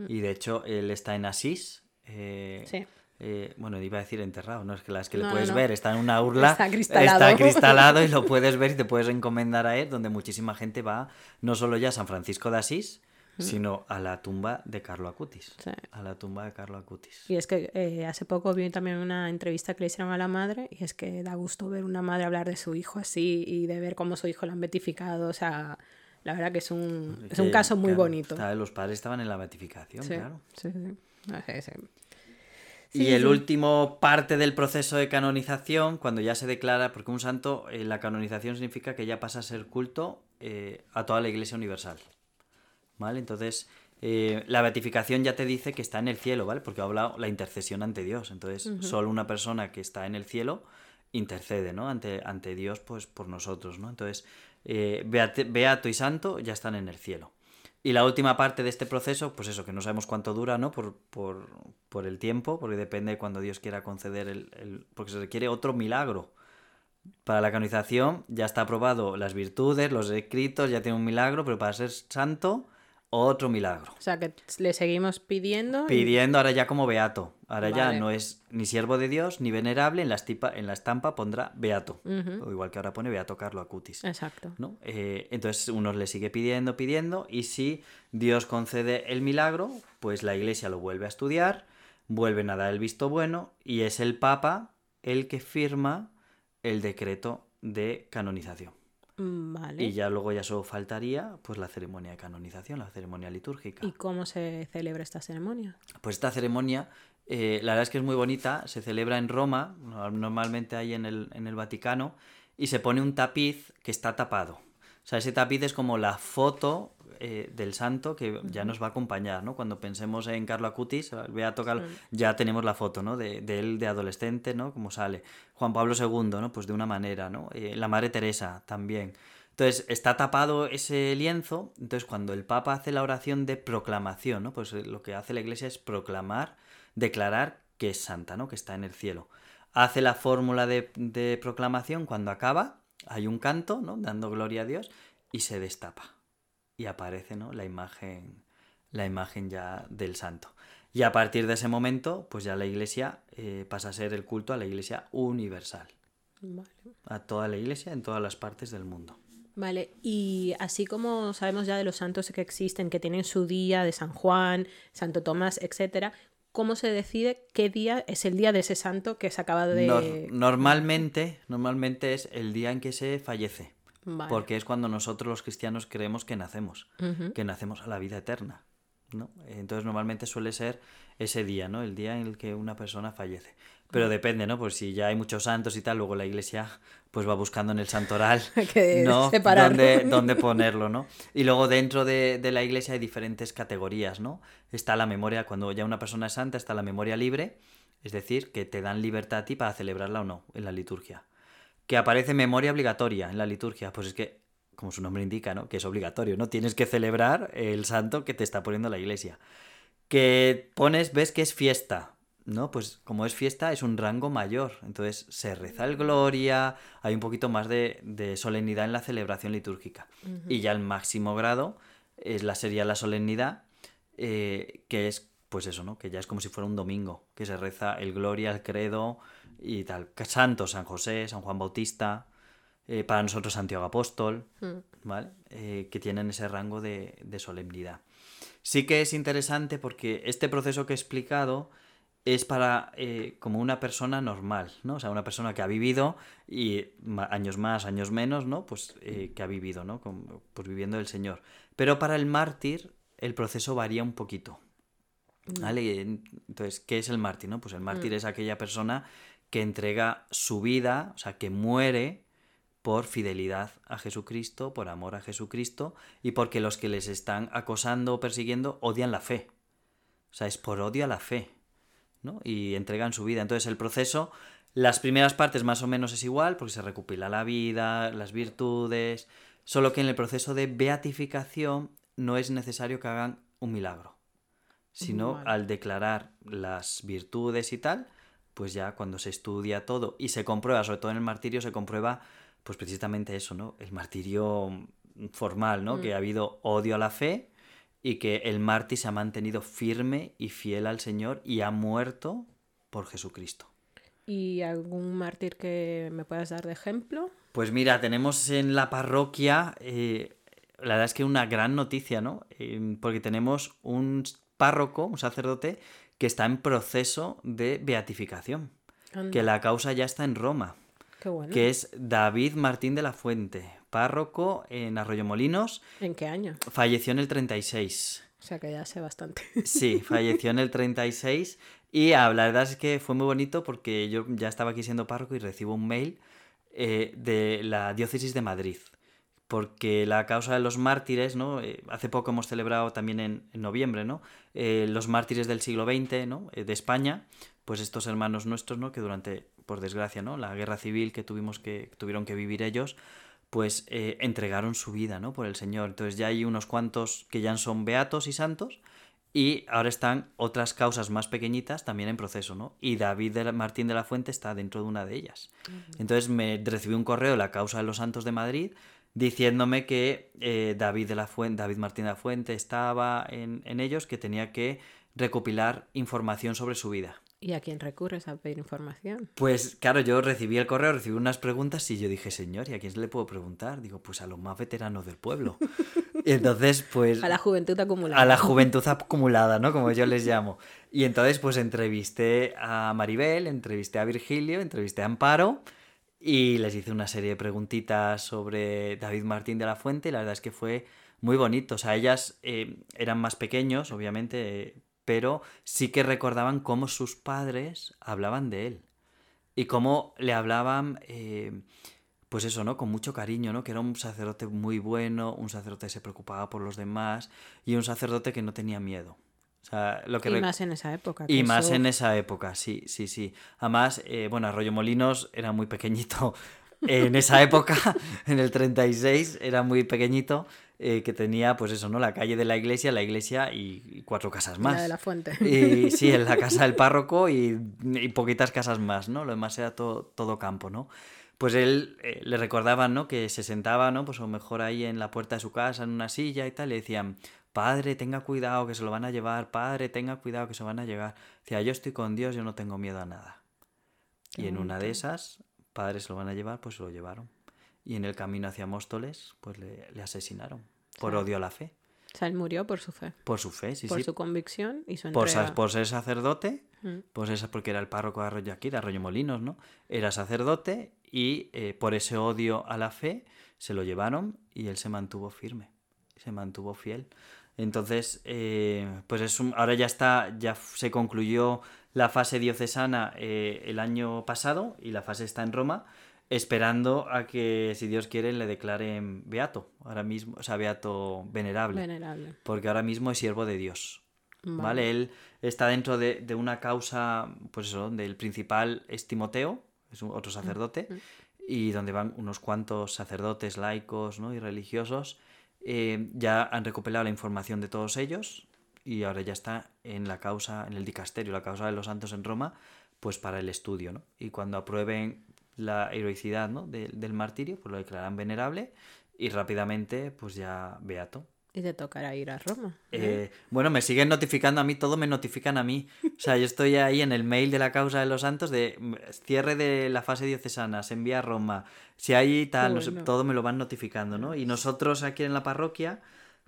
Y de hecho, él está en Asís. Eh, sí. Eh, bueno, iba a decir enterrado, no es que las que le puedes ver, está en una urla, está cristalado. está cristalado y lo puedes ver y te puedes encomendar a él, donde muchísima gente va, no solo ya a San Francisco de Asís, sino a la tumba de Carlo Acutis. A la tumba de Carlo Acutis. Y es que eh, hace poco vi también una entrevista que le hicieron a la madre y es que da gusto ver una madre hablar de su hijo así y de ver cómo su hijo lo han beatificado. O sea, la verdad que es un, es un caso muy bonito. los padres estaban en la beatificación, claro. Sí, sí. y el último parte del proceso de canonización, cuando ya se declara, porque un santo, eh, la canonización significa que ya pasa a ser culto eh, a toda la Iglesia Universal. ¿Vale? Entonces, eh, la beatificación ya te dice que está en el cielo, ¿vale? Porque ha hablado la intercesión ante Dios. Entonces, solo una persona que está en el cielo intercede, ¿no? Ante, ante Dios, pues por nosotros, ¿no? Entonces, eh, Beato y Santo ya están en el cielo. Y la última parte de este proceso, pues eso, que no sabemos cuánto dura, ¿no? Por, por, por el tiempo, porque depende de cuando Dios quiera conceder el, el, Porque se requiere otro milagro. Para la canonización ya está aprobado las virtudes, los escritos, ya tiene un milagro, pero para ser santo otro milagro. O sea, que le seguimos pidiendo. y- Pidiendo ahora ya como beato. Ahora ya no es ni siervo de Dios ni venerable, en la, estipa- en la estampa pondrá beato. O igual que ahora pone beato Carlo Acutis. Exacto. ¿no? Eh, entonces uno le sigue pidiendo, pidiendo, y si Dios concede el milagro, pues la iglesia lo vuelve a estudiar, vuelven a dar el visto bueno, y es el Papa el que firma el decreto de canonización. Mm, Vale. Y ya luego ya solo faltaría pues la ceremonia de canonización, la ceremonia litúrgica. ¿Y cómo se celebra esta ceremonia? Pues esta ceremonia, eh, la verdad es que es muy bonita, se celebra en Roma, no- normalmente hay en el, en el Vaticano, y se pone un tapiz que está tapado. O sea, ese tapiz es como la foto eh, del santo que ya nos va a acompañar, ¿no? Cuando pensemos en Carlo Acutis, el Beato Carlo, ya tenemos la foto, ¿no? De, de él de adolescente, ¿no? Como sale. Juan Pablo II, ¿no? Pues de una manera, ¿no? Eh, la Madre Teresa también. Entonces, está tapado ese lienzo, entonces cuando el Papa hace la oración de proclamación, ¿no? Pues eh, lo que hace la Iglesia es proclamar, declarar que es santa, ¿no? Que está en el cielo. Hace la fórmula de, de proclamación, cuando acaba, hay un canto, ¿no? Dando gloria a Dios, y se destapa. Y aparece, ¿no? La imagen, la imagen ya del santo. Y a partir de ese momento, pues ya la Iglesia eh, pasa a ser el culto a la Iglesia universal. Vale. A toda la Iglesia en todas las partes del mundo. Vale, y así como sabemos ya de los santos que existen, que tienen su día, de San Juan, Santo Tomás, etcétera, ¿cómo se decide qué día es el día de ese santo que se acaba de... Nor- normalmente, normalmente es el día en que se fallece. Vale. Porque es cuando nosotros los cristianos creemos que nacemos, que nacemos a la vida eterna. ¿no? Entonces normalmente suele ser ese día, ¿no? El día en el que una persona fallece. Pero depende, ¿no? Pues si ya hay muchos santos y tal, luego la iglesia pues va buscando en el santoral ¿no? dónde ponerlo, ¿no? Y luego dentro de, de la iglesia hay diferentes categorías, ¿no? Está la memoria, cuando ya una persona es santa, está la memoria libre, es decir, que te dan libertad a ti para celebrarla o no en la liturgia. Que aparece memoria obligatoria en la liturgia, pues es que, como su nombre indica, ¿no? Que es obligatorio, ¿no? Tienes que celebrar el santo que te está poniendo la iglesia. Que pones, ves que es fiesta, ¿no? Pues como es fiesta es un rango mayor, entonces se reza el gloria, hay un poquito más de, de solemnidad en la celebración litúrgica. Y ya el máximo grado es la, sería la solemnidad, eh, que es pues eso, ¿no? Que ya es como si fuera un domingo, que se reza el gloria, el credo y tal. Santos, San José, San Juan Bautista, eh, para nosotros Santiago Apóstol, ¿vale? Eh, que tienen ese rango de, de solemnidad. Sí que es interesante porque este proceso que he explicado es para eh, como una persona normal, ¿no? O sea, una persona que ha vivido y años más, años menos, ¿no? Pues que ha vivido, ¿no? Como, pues viviendo el Señor. Pero para el mártir el proceso varía un poquito. ¿Vale? Entonces, ¿qué es el mártir? No? Pues el mártir es aquella persona que entrega su vida, o sea, que muere por fidelidad a Jesucristo, por amor a Jesucristo y porque los que les están acosando o persiguiendo odian la fe. O sea, es por odio a la fe, ¿no? Y entregan su vida. Entonces, el proceso, las primeras partes más o menos es igual, porque se recopila la vida, las virtudes, solo que en el proceso de beatificación no es necesario que hagan un milagro sino Vale. al declarar las virtudes y tal, pues ya cuando se estudia todo y se comprueba, sobre todo en el martirio, se comprueba pues precisamente eso, ¿no? El martirio formal, ¿no? Que ha habido odio a la fe y que el mártir se ha mantenido firme y fiel al Señor y ha muerto por Jesucristo. ¿Y algún mártir que me puedas dar de ejemplo? Pues mira, tenemos en la parroquia, eh, la verdad es que una gran noticia, ¿no? Eh, porque tenemos un párroco, un sacerdote, que está en proceso de beatificación, Anda, que la causa ya está en Roma, Qué bueno. que es David Martín de la Fuente, párroco en Arroyomolinos, ¿En qué año? falleció en el 36. O sea que ya sé bastante. Sí, falleció en el 36 y ah, la verdad es que fue muy bonito porque yo ya estaba aquí siendo párroco y recibo un mail eh, de la diócesis de Madrid. Porque la causa de los mártires, ¿no? Eh, hace poco hemos celebrado también en, en noviembre, ¿no? Eh, los mártires del siglo XX, ¿no? Eh, de España, pues estos hermanos nuestros, ¿no? Que durante, por desgracia, ¿no? La guerra civil que tuvimos que tuvieron que vivir ellos, pues entregaron su vida, ¿no? Por el Señor. Entonces ya hay unos cuantos que ya son beatos y santos y ahora están otras causas más pequeñitas también en proceso, ¿no? Y David de la- Martín de la Fuente está dentro de una de ellas. Entonces me recibí un correo de la causa de los santos de Madrid diciéndome que eh, David, de la Fuente, David Martín de la Fuente estaba en, en ellos, que tenía que recopilar información sobre su vida. ¿Y a quién recurres a pedir información? Pues claro, yo recibí el correo, recibí unas preguntas y yo dije, señor, ¿y a quién se le puedo preguntar? Digo, pues a los más veteranos del pueblo. y entonces, pues... A la juventud acumulada. A la juventud acumulada, ¿no? Como yo les llamo. Y entonces, pues entrevisté a Maribel, entrevisté a Virgilio, entrevisté a Amparo y les hice una serie de preguntitas sobre David Martín de la Fuente y la verdad es que fue muy bonito. O sea, ellas eh, eran más pequeños, obviamente, pero sí que recordaban cómo sus padres hablaban de él y cómo le hablaban, eh, pues eso, ¿no? Con mucho cariño, ¿no? Que era un sacerdote muy bueno, un sacerdote que se preocupaba por los demás y un sacerdote que no tenía miedo. O sea, lo que y más en esa época. Y más en esa época, sí, sí, sí. Además, eh, bueno, Arroyo Molinos era muy pequeñito en esa época, en el 36, era muy pequeñito eh, que tenía, pues eso, ¿no? La calle de la iglesia, la iglesia y cuatro casas más. La de la fuente. Y sí, en la casa del párroco y, poquitas casas más, ¿no? Lo demás era todo, todo campo, ¿no? Pues él eh, le recordaban, ¿no? Que se sentaba, ¿no? Pues a lo mejor ahí en la puerta de su casa, en una silla y tal, le decían, padre, tenga cuidado que se lo van a llevar, padre, tenga cuidado que se van a llegar. Decía, yo estoy con Dios, yo no tengo miedo a nada. y en una de esas, padre se lo van a llevar, pues se lo llevaron. Y en el camino hacia Móstoles, pues le, le asesinaron por odio a la fe. O sea, él murió por su fe. Por su fe, sí, por sí. su convicción y su por, por ser sacerdote, Mm. pues esa porque era el párroco de Arroyo aquí, de Arroyo Molinos, ¿no? Era sacerdote y eh, por ese odio a la fe se lo llevaron y él se mantuvo firme, se mantuvo fiel. Entonces, eh, pues es un- ahora ya está, ya se concluyó la fase diocesana eh, el año pasado y la fase está en Roma, esperando a que, si Dios quiere, le declaren beato, ahora mismo, o sea, beato venerable, Venerable. porque ahora mismo es siervo de Dios. Vale. ¿Vale? Él está dentro de, de una causa, pues eso, del principal es Timoteo, es un- otro sacerdote, y donde van unos cuantos sacerdotes laicos ¿no? y religiosos. Eh, ya han recopilado la información de todos ellos y ahora ya está en la causa, en el dicasterio, la causa de los santos en Roma, pues para el estudio, ¿no? Y cuando aprueben la heroicidad ¿no? de- del martirio, pues lo declararán venerable y rápidamente, pues ya beato. Y te tocará ir a Roma. Eh, bueno, me siguen notificando a mí, todo me notifican a mí. O sea, yo estoy ahí en el mail de la causa de los santos de mm, cierre de la fase diocesana, se envía a Roma. Si hay tal, no sé, bueno. todo me lo van notificando, ¿no? Y nosotros aquí en la parroquia,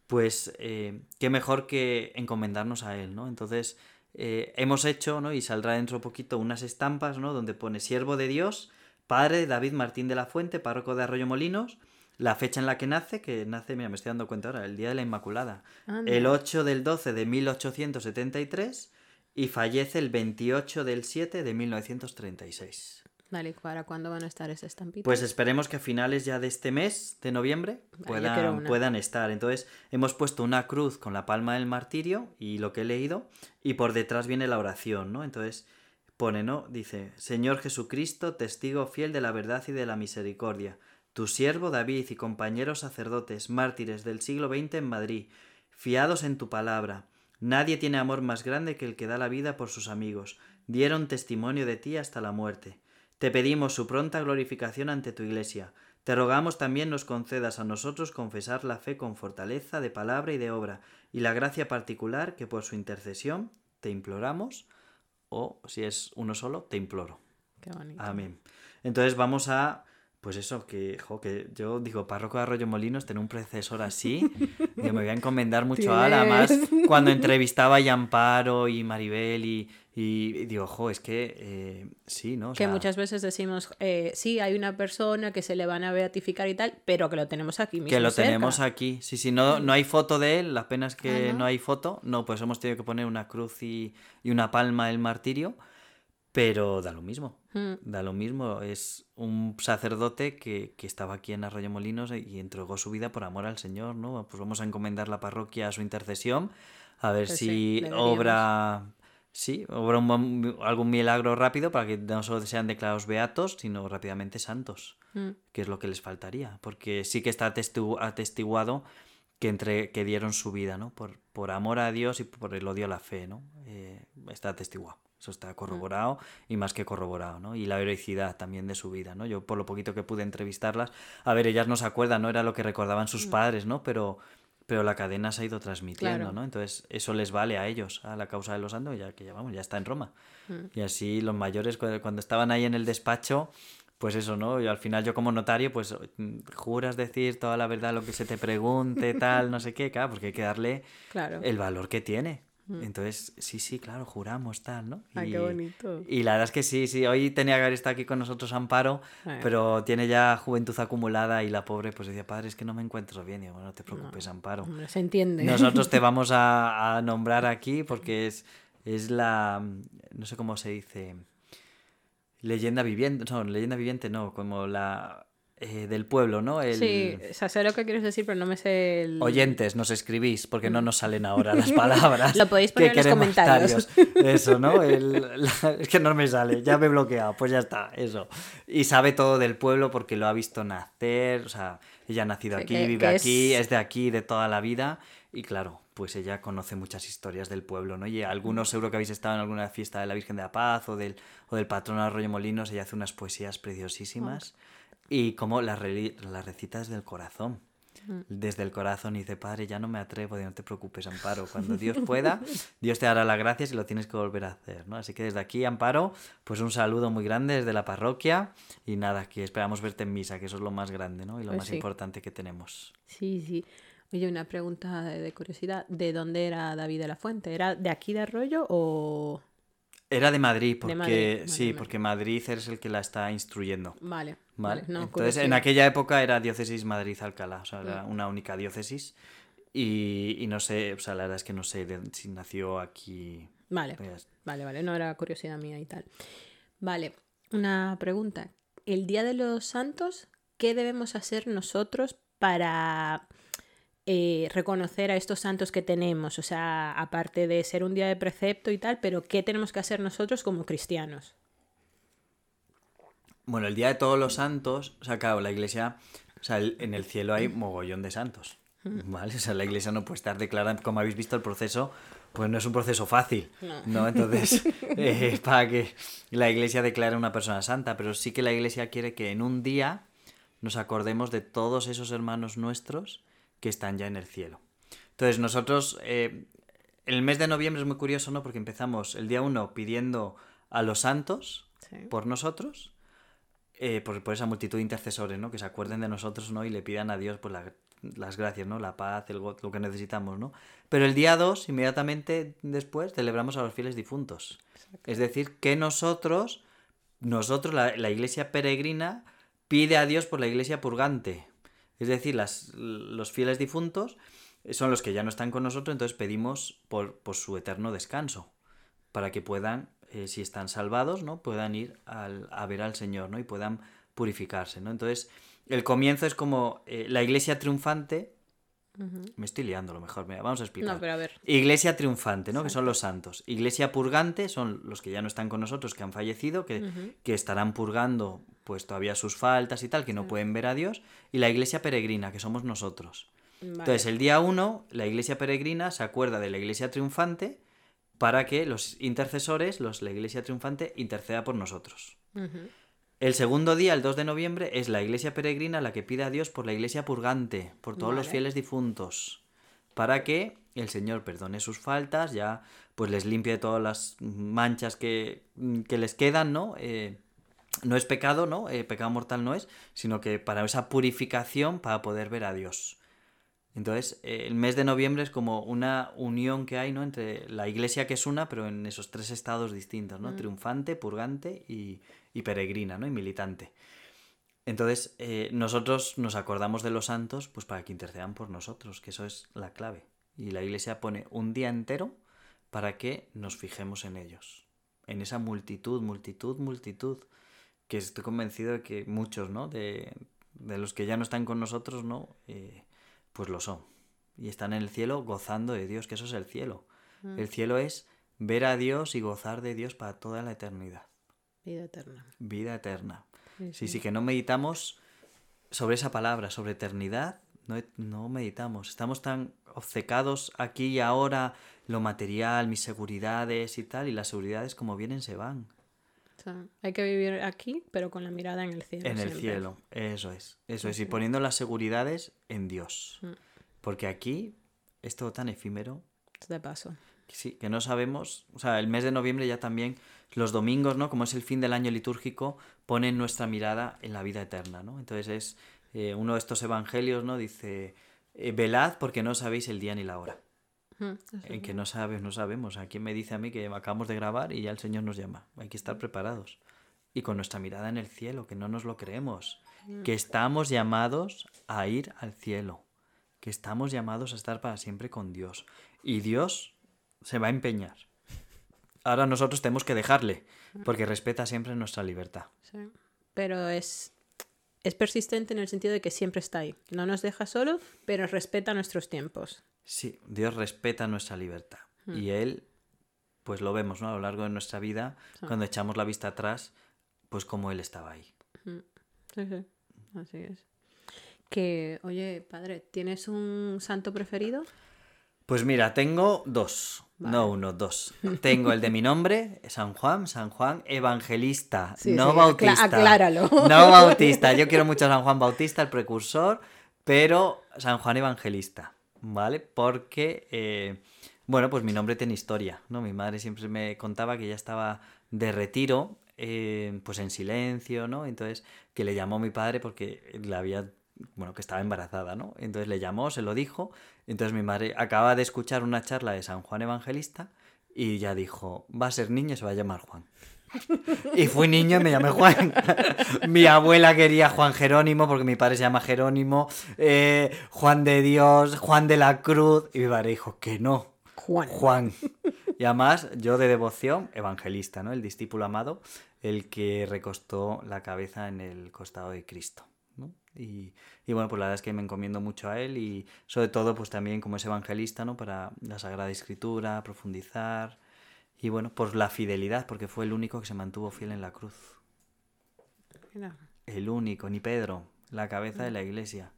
pues eh, qué mejor que encomendarnos a él, ¿no? Entonces, eh, hemos hecho, ¿no? Y saldrá dentro de poquito unas estampas, ¿no? Donde pone siervo de Dios, padre David Martín de la Fuente, párroco de Arroyo Molinos, la fecha en la que nace, que nace, mira, me estoy dando cuenta ahora, el día de la Inmaculada. Anda. El 8 del 12 de 1873 y fallece el 28 del 7 de 1936. Dale, ¿para cuándo van a estar esas estampitas? Pues esperemos que a finales ya de este mes, de noviembre, Vale, puedan, puedan estar. Entonces, hemos puesto una cruz con la palma del martirio y lo que he leído, y por detrás viene la oración, ¿no? Entonces, pone, ¿no? Dice, Señor Jesucristo, testigo fiel de la verdad y de la misericordia, tu siervo David y compañeros sacerdotes, mártires del siglo XX en Madrid, fiados en tu palabra. Nadie tiene amor más grande que el que da la vida por sus amigos. Dieron testimonio de ti hasta la muerte. Te pedimos su pronta glorificación ante tu iglesia. Te rogamos también nos concedas a nosotros confesar la fe con fortaleza de palabra y de obra, y la gracia particular que por su intercesión te imploramos, o si es uno solo, te imploro. Qué bonito. Amén. Entonces vamos a, pues eso, que, jo, que yo digo, párroco de Arroyo Molinos, tener un predecesor así, digo, me voy a encomendar mucho a él. Además, cuando entrevistaba a Amparo y Maribel y, y, digo, jo, es que eh, sí, ¿no? O Que muchas veces decimos, eh, sí, hay una persona que se le van a beatificar y tal, pero que lo tenemos aquí mismo. Que lo cerca. tenemos aquí. Sí, sí, no, no hay foto de él, la pena es que Ah, ¿no? ¿no? hay foto. No, pues hemos tenido que poner una cruz y, y una palma del martirio, pero da lo mismo. Mm. Da lo mismo. Es un sacerdote que, que estaba aquí en Arroyo Molinos y entregó su vida por amor al Señor, ¿no? Pues vamos a encomendar la parroquia a su intercesión, a ver Pues si sí, obra. Sí, obra un- algún milagro rápido para que no solo sean declarados beatos, sino rápidamente santos Mm. que es lo que les faltaría, porque sí que está atestigu- atestiguado que, entre, que dieron su vida, ¿no? Por, por amor a Dios y por el odio a la fe, ¿no? Eh, está atestiguado. Eso está corroborado y más que corroborado, ¿no? Y la heroicidad también de su vida, ¿no? Yo por lo poquito que pude entrevistarlas, a ver, ellas no se acuerdan, no era lo que recordaban sus padres, ¿no? Pero, pero la cadena se ha ido transmitiendo, Claro. ¿no? Entonces eso les vale a ellos, a la causa de los santos, ya que ya vamos, ya está en Roma. Y así los mayores cu- cuando estaban ahí en el despacho, pues eso, ¿no? Y al final yo como notario, pues mm, juras decir toda la verdad lo que se te pregunte, tal, no sé qué, claro, porque hay que darle Claro. el valor que tiene. Entonces, sí, sí, claro, juramos tal, ¿no? Ay, qué bonito. Y la verdad es que sí, sí, hoy tenía que haber estado aquí con nosotros Amparo, Ay. pero tiene ya juventud acumulada y la pobre pues decía, padre, es que no me encuentro bien. Y yo, bueno, no te preocupes, Amparo. Hombre, se entiende. Nosotros te vamos a, a nombrar aquí porque es, es la, no sé cómo se dice, leyenda viviente, no, leyenda viviente no, como la eh, del pueblo, ¿no? El, Sí, o sea, sé lo que quieres decir, pero no me sé el... Oyentes, nos escribís, porque no nos salen ahora las palabras. Lo podéis que poner en los comentarios. tarios. Eso, ¿no? El- la- es que no me sale, ya me he bloqueado, pues ya está, eso. Y sabe todo del pueblo porque lo ha visto nacer, o sea, ella ha nacido Que- aquí, que- vive que aquí, es- es de aquí, de toda la vida. Y claro, pues ella conoce muchas historias del pueblo, ¿no? Y algunos seguro que habéis estado en alguna fiesta de la Virgen de la Paz o del, o del patrón Arroyo Molinos, ella hace unas poesías preciosísimas. Y como las, las recita desde el corazón. Desde el corazón y dice, padre, ya no me atrevo, no te preocupes, Amparo. Cuando Dios pueda, Dios te dará las gracias y lo tienes que volver a hacer, ¿no? Así que desde aquí, Amparo, pues un saludo muy grande desde la parroquia y nada, aquí esperamos verte en misa, que eso es lo más grande, ¿no? Y lo Pues más sí. importante que tenemos. Sí, sí. Oye, una pregunta de, de curiosidad. ¿De dónde era David de la Fuente? ¿Era de aquí de Arroyo o...? Era de Madrid, porque Madrid, sí, porque Madrid es el que la está instruyendo. Vale. ¿Vale? no, Entonces, curiosidad. en aquella época era diócesis Madrid-Alcalá, o sea, era una única diócesis. Y, y no sé, o sea, la verdad es que no sé de- si nació aquí. Vale, pues, vale, vale. No era curiosidad mía y tal. Vale, una pregunta. El Día de los Santos, ¿qué debemos hacer nosotros para eh, reconocer a estos santos que tenemos? O sea, aparte de ser un día de precepto y tal, pero ¿qué tenemos que hacer nosotros como cristianos? Bueno, el Día de Todos los Santos, o sea, claro, la iglesia, o sea, en el cielo hay mogollón de santos, ¿vale? O sea, la iglesia no puede estar declarando, como habéis visto el proceso, pues no es un proceso fácil, ¿no? Entonces, eh, para que la iglesia declare una persona santa, pero sí que la iglesia quiere que en un día nos acordemos de todos esos hermanos nuestros que están ya en el cielo. Entonces, nosotros, eh, el mes de noviembre es muy curioso, ¿no? Porque empezamos el día 1 pidiendo a los santos Sí. por nosotros, eh, por, por esa multitud de intercesores, ¿no? Que se acuerden de nosotros, ¿no? Y le pidan a Dios pues, la- las gracias, ¿no? La paz, el lo que necesitamos, ¿no? Pero el día 2, inmediatamente después, celebramos a los fieles difuntos. Es decir, que nosotros, nosotros, la, la iglesia peregrina, pide a Dios por la iglesia purgante. Es decir, las, los fieles difuntos son los que ya no están con nosotros, entonces pedimos por, por su eterno descanso, para que puedan, eh, si están salvados, ¿no? puedan ir al- a ver al Señor ¿no? y puedan purificarse. ¿no? Entonces, el comienzo es como eh, la iglesia triunfante. Me estoy liando a lo mejor, mira, vamos a explicar. No, pero a ver. Iglesia triunfante, ¿no? Que son los santos. Iglesia purgante son los que ya no están con nosotros, que han fallecido, que, que estarán purgando pues todavía sus faltas y tal, que no pueden ver a Dios. Y la iglesia peregrina, que somos nosotros. Vale. Entonces, el día 1, la iglesia peregrina se acuerda de la iglesia triunfante para que los intercesores, los, la iglesia triunfante, interceda por nosotros. El segundo día, el 2 de noviembre, es la iglesia peregrina la que pide a Dios por la iglesia purgante, por todos los fieles difuntos, para que el Señor perdone sus faltas, ya pues les limpie todas las manchas que, que les quedan, ¿no? Eh, no es pecado, ¿no? Eh, pecado mortal no es, sino que para esa purificación, para poder ver a Dios. Entonces, eh, el mes de noviembre es como una unión que hay, ¿no? Entre la iglesia que es una, pero en esos tres estados distintos, ¿no? Triunfante, purgante y, y peregrina, ¿no? Y militante. Entonces, eh, nosotros nos acordamos de los santos, pues para que intercedan por nosotros, que eso es la clave. Y la iglesia pone un día entero para que nos fijemos en ellos. En esa multitud, multitud, multitud. Que estoy convencido de que muchos, ¿no? De, de los que ya no están con nosotros, ¿no? Eh, pues lo son. Y están en el cielo gozando de Dios, que eso es el cielo. El cielo es ver a Dios y gozar de Dios para toda la eternidad. Vida eterna. Vida eterna. Sí, Sí, sí, que no meditamos sobre esa palabra, sobre eternidad, no, no meditamos. Estamos tan obcecados aquí y ahora, lo material, mis seguridades y tal, y las seguridades como vienen se van. Sea, hay que vivir aquí, pero con la mirada en el cielo. En el siempre. cielo, eso es, eso es, y poniendo las seguridades en Dios. Mm. Porque aquí es todo tan efímero de paso. sí, que no sabemos, o sea, el mes de noviembre ya también, los domingos, ¿no? Como es el fin del año litúrgico, ponen nuestra mirada en la vida eterna, ¿no? Entonces es eh, uno de estos evangelios, ¿no? Dice, eh, velad porque no sabéis el día ni la hora. Mm, En que no sabes, no sabemos. ¿A quién me dice a mí que acabamos de grabar y ya el Señor nos llama? Hay que estar preparados. Y con nuestra mirada en el cielo, que no nos lo creemos. Que estamos llamados a ir al cielo. Que estamos llamados a estar para siempre con Dios. Y Dios se va a empeñar. Ahora nosotros tenemos que dejarle, porque respeta siempre nuestra libertad. Sí. Pero es, es persistente en el sentido de que siempre está ahí. No nos deja solo, pero respeta nuestros tiempos. Sí, Dios respeta nuestra libertad. Y Él, pues lo vemos, ¿no? A lo largo de nuestra vida, cuando echamos la vista atrás, pues como Él estaba ahí. Sí, sí. Así es. Que, oye, padre, ¿tienes un santo preferido? Pues mira, tengo dos. No uno, dos. Tengo el de mi nombre, San Juan, San Juan Evangelista, Sí, no sí, Bautista. acláralo. No Bautista. Yo quiero mucho a San Juan Bautista, el precursor, pero San Juan Evangelista, ¿vale? Porque, eh, bueno, pues mi nombre tiene historia, ¿no? Mi madre siempre me contaba que ya estaba de retiro, eh, pues en silencio, ¿no? Entonces, que le llamó mi padre porque le había, bueno, que estaba embarazada, ¿no? Entonces le llamó, se lo dijo, entonces mi madre acaba de escuchar una charla de San Juan Evangelista y ya dijo, va a ser niño se va a llamar Juan. Y fui niño y me llamé Juan. mi abuela quería Juan Jerónimo porque mi padre se llama Jerónimo. eh, Juan de Dios, Juan de la Cruz. Y mi padre dijo que no. Juan. Juan. Y además, yo de devoción, evangelista, ¿no? El discípulo amado, el que recostó la cabeza en el costado de Cristo. ¿no? Y, y bueno, pues la verdad es que me encomiendo mucho a él y sobre todo pues también como es evangelista, ¿no? Para la Sagrada Escritura, profundizar y bueno, por la fidelidad, porque fue el único que se mantuvo fiel en la cruz. Mira. El único, ni Pedro, la cabeza de la iglesia,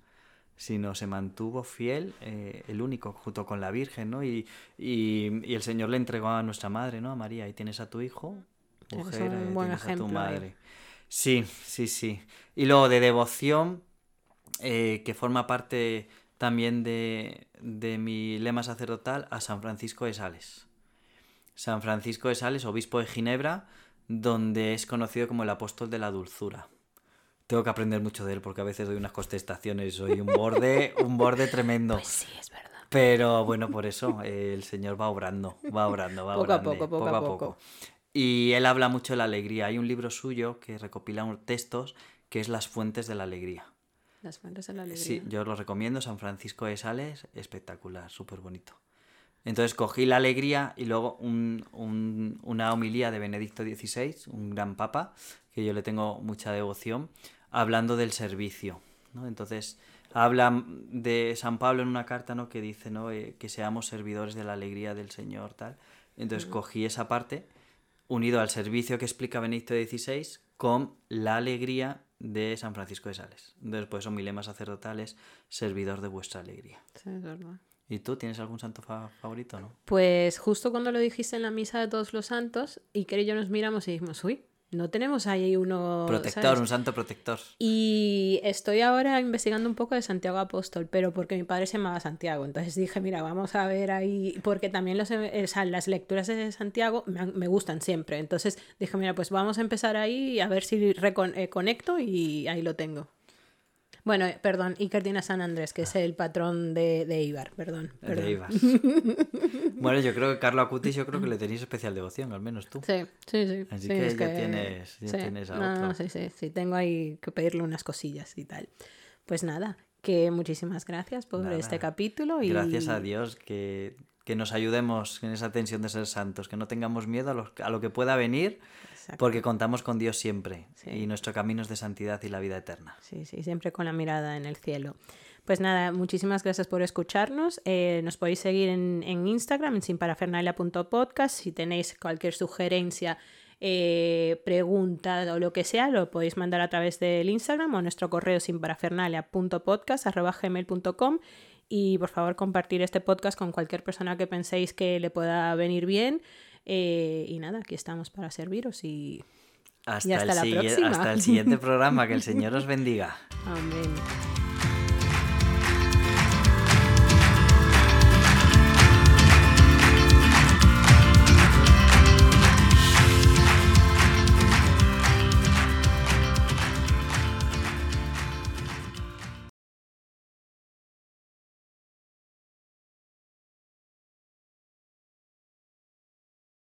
sino se mantuvo fiel, eh, el único, junto con la Virgen, ¿no? Y, y- y el Señor le entregó a nuestra madre, ¿no? A María, ahí tienes a tu hijo, mujer, un buen tienes a tu ejemplo madre. Sí, sí, sí. Y luego de devoción, eh, que forma parte también de, de mi lema sacerdotal, a San Francisco de Sales. San Francisco de Sales, obispo de Ginebra, donde es conocido como el apóstol de la dulzura. Tengo que aprender mucho de él porque a veces doy unas contestaciones, soy un borde, un borde tremendo. Pues sí, es verdad. Pero bueno, por eso eh, el Señor va obrando, va obrando, va Poco a obrando, poco, poco a poco. Y él habla mucho de la alegría. Hay un libro suyo que recopila unos textos que es Las fuentes de la alegría. Las fuentes de la alegría. Sí, yo os lo recomiendo, San Francisco de Sales, espectacular, súper bonito. Entonces cogí la alegría y luego un- un- una homilía de Benedicto XVI, un gran papa, que yo le tengo mucha devoción, hablando del servicio. ¿no? Entonces habla de San Pablo en una carta ¿no? que dice ¿no? Eh, que seamos servidores de la alegría del Señor. tal. Entonces cogí esa parte, unido al servicio que explica Benedicto XVI, con la alegría de San Francisco de Sales. Entonces, por eso mi lema sacerdotal es servidor de vuestra alegría. Sí, es verdad. ¿Y tú tienes algún santo fa- favorito, no? Pues justo cuando lo dijiste en la misa de todos los santos, Iker y yo nos miramos y dijimos, uy, no tenemos ahí uno... Protector, ¿sabes? un santo protector. Y estoy ahora investigando un poco de Santiago Apóstol, pero porque mi padre se llamaba Santiago. Entonces dije, mira, vamos a ver ahí, porque también los, eh, o sea, las lecturas de Santiago me, me gustan siempre. Entonces dije, mira, pues vamos a empezar ahí a ver si recon- eh, y ahí lo tengo. Bueno, eh, perdón, Iker tiene a San Andrés, que es el patrón de, de Ibar, perdón. Perdón. de Ibas. bueno, yo creo que Carlo Acutis, yo creo que le tenéis especial devoción, al menos tú. Sí, sí, sí. Así sí, que es ya tienes- ya tienes a no, no, otro. sí, sí, sí, tengo ahí que pedirle unas cosillas y tal. Pues nada, que muchísimas gracias por Nada. este capítulo y Gracias a Dios que, que nos ayudemos en esa tensión de ser santos, que no tengamos miedo a lo, a lo que pueda venir, Exacto. porque contamos con Dios siempre Sí. y nuestro camino es de santidad y la vida eterna. Sí, sí, siempre con la mirada en el cielo. Pues nada, muchísimas gracias por escucharnos. Eh, nos podéis seguir en, en Instagram, en sinparafernalia.podcast. Si tenéis cualquier sugerencia, eh, pregunta o lo que sea, lo podéis mandar a través del Instagram o nuestro correo sinparafernalia.podcast.gmail.com y por favor compartir este podcast con cualquier persona que penséis que le pueda venir bien. Eh, y nada, aquí estamos para serviros y, Hasta, y hasta el la próxima. hasta el siguiente programa. Que el Señor os bendiga. Amén.